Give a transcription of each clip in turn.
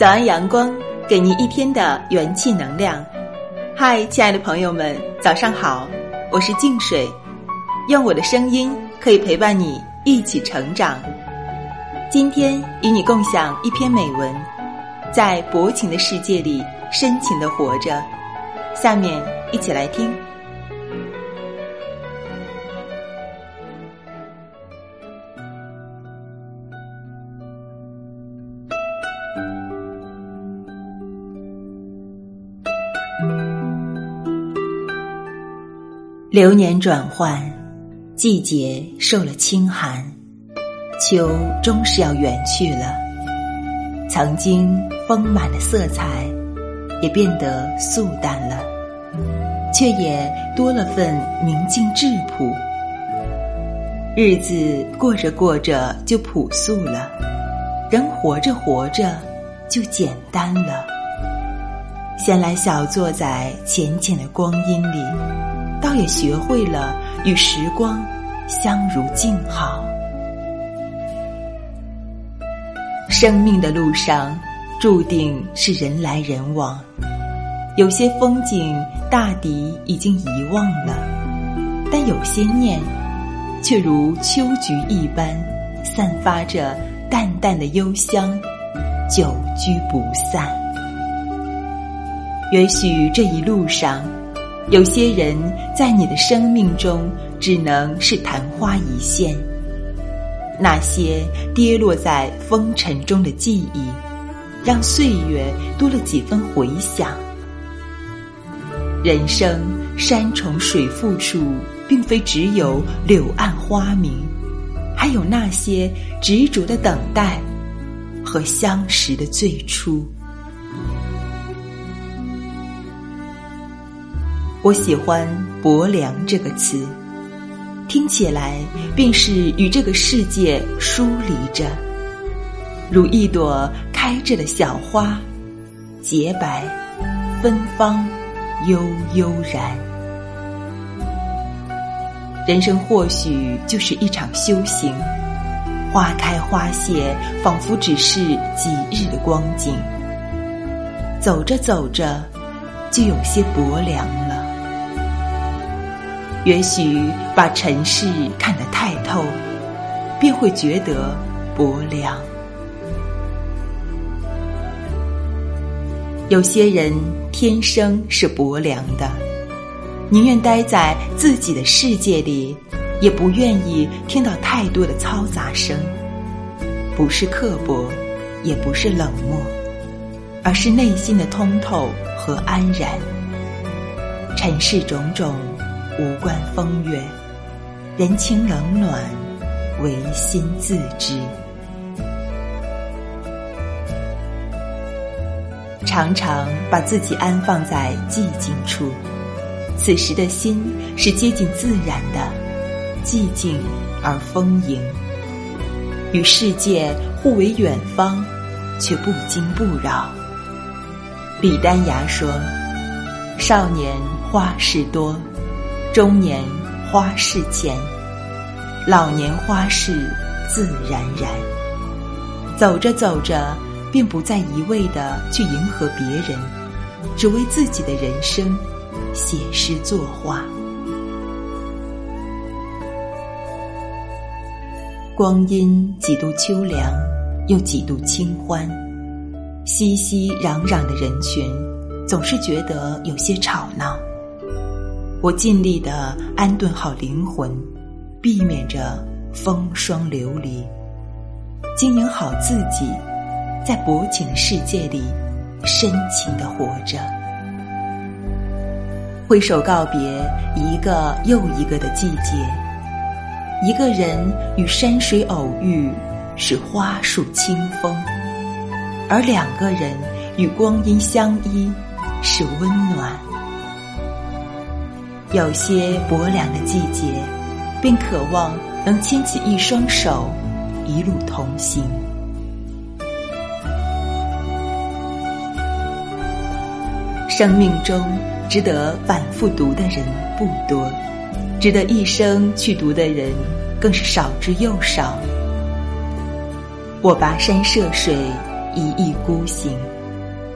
早安，阳光，给您一天的元气能量。嗨，亲爱的朋友们，早上好，我是静水，用我的声音可以陪伴你一起成长。今天与你共享一篇美文，在薄情的世界里深情的活着。下面一起来听。流年转换，季节受了清寒，秋终是要远去了。曾经丰满的色彩，也变得素淡了，却也多了份明净质朴。日子过着过着就朴素了，人活着活着就简单了。闲来小坐在浅浅的光阴里。倒也学会了与时光相如静好。生命的路上，注定是人来人往，有些风景大抵已经遗忘了，但有些念，却如秋菊一般，散发着淡淡的幽香，久居不散。也许这一路上。有些人在你的生命中只能是昙花一现，那些跌落在风尘中的记忆，让岁月多了几分回响。人生山重水复处，并非只有柳暗花明，还有那些执着的等待和相识的最初。我喜欢“薄凉”这个词，听起来便是与这个世界疏离着，如一朵开着的小花，洁白、芬芳、悠悠然。人生或许就是一场修行，花开花谢，仿佛只是几日的光景，走着走着，就有些薄凉了。也许把尘世看得太透，便会觉得薄凉。有些人天生是薄凉的，宁愿待在自己的世界里，也不愿意听到太多的嘈杂声。不是刻薄，也不是冷漠，而是内心的通透和安然。尘世种种。无关风月，人情冷暖，唯心自知。常常把自己安放在寂静处，此时的心是接近自然的，寂静而丰盈，与世界互为远方，却不惊不扰。李丹崖说：“少年花事多。”中年花事浅，老年花事自然然。走着走着，便不再一味的去迎合别人，只为自己的人生写诗作画。光阴几度秋凉，又几度清欢，熙熙攘攘的人群，总是觉得有些吵闹。我尽力的安顿好灵魂，避免着风霜流离，经营好自己，在薄情的世界里深情的活着。挥手告别一个又一个的季节，一个人与山水偶遇是花树清风，而两个人与光阴相依是温暖。有些薄凉的季节，便渴望能牵起一双手，一路同行。生命中值得反复读的人不多，值得一生去读的人更是少之又少。我跋山涉水，一意孤行。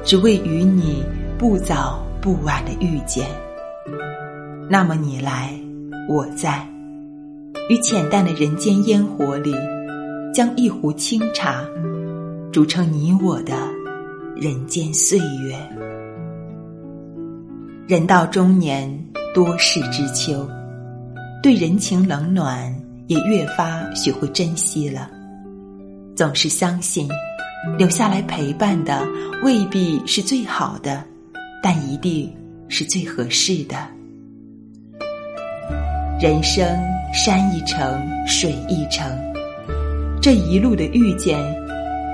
只为与你不早不晚的遇见。那么你来，我在，于浅淡的人间烟火里，将一壶清茶，煮成你我的人间岁月。人到中年，多事之秋，对人情冷暖也越发学会珍惜了。总是相信，留下来陪伴的未必是最好的，但一定是最合适的。人生山一程，水一程，这一路的遇见，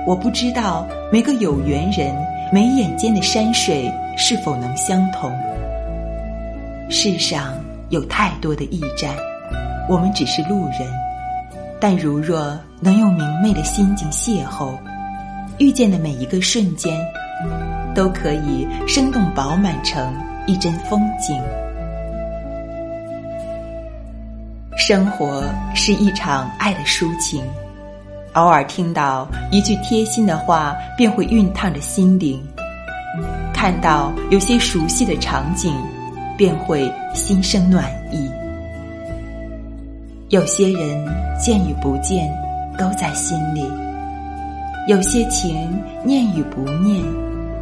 我不知道每个有缘人眉眼间的山水是否能相同。世上有太多的驿站，我们只是路人。但如若能用明媚的心境邂逅，遇见的每一个瞬间，都可以生动饱满成一帧风景。生活是一场爱的抒情，偶尔听到一句贴心的话，便会熨烫着心灵；看到有些熟悉的场景，便会心生暖意。有些人见与不见，都在心里；有些情念与不念，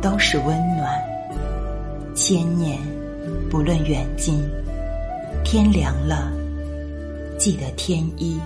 都是温暖。千年不论远近，天凉了，记得添衣。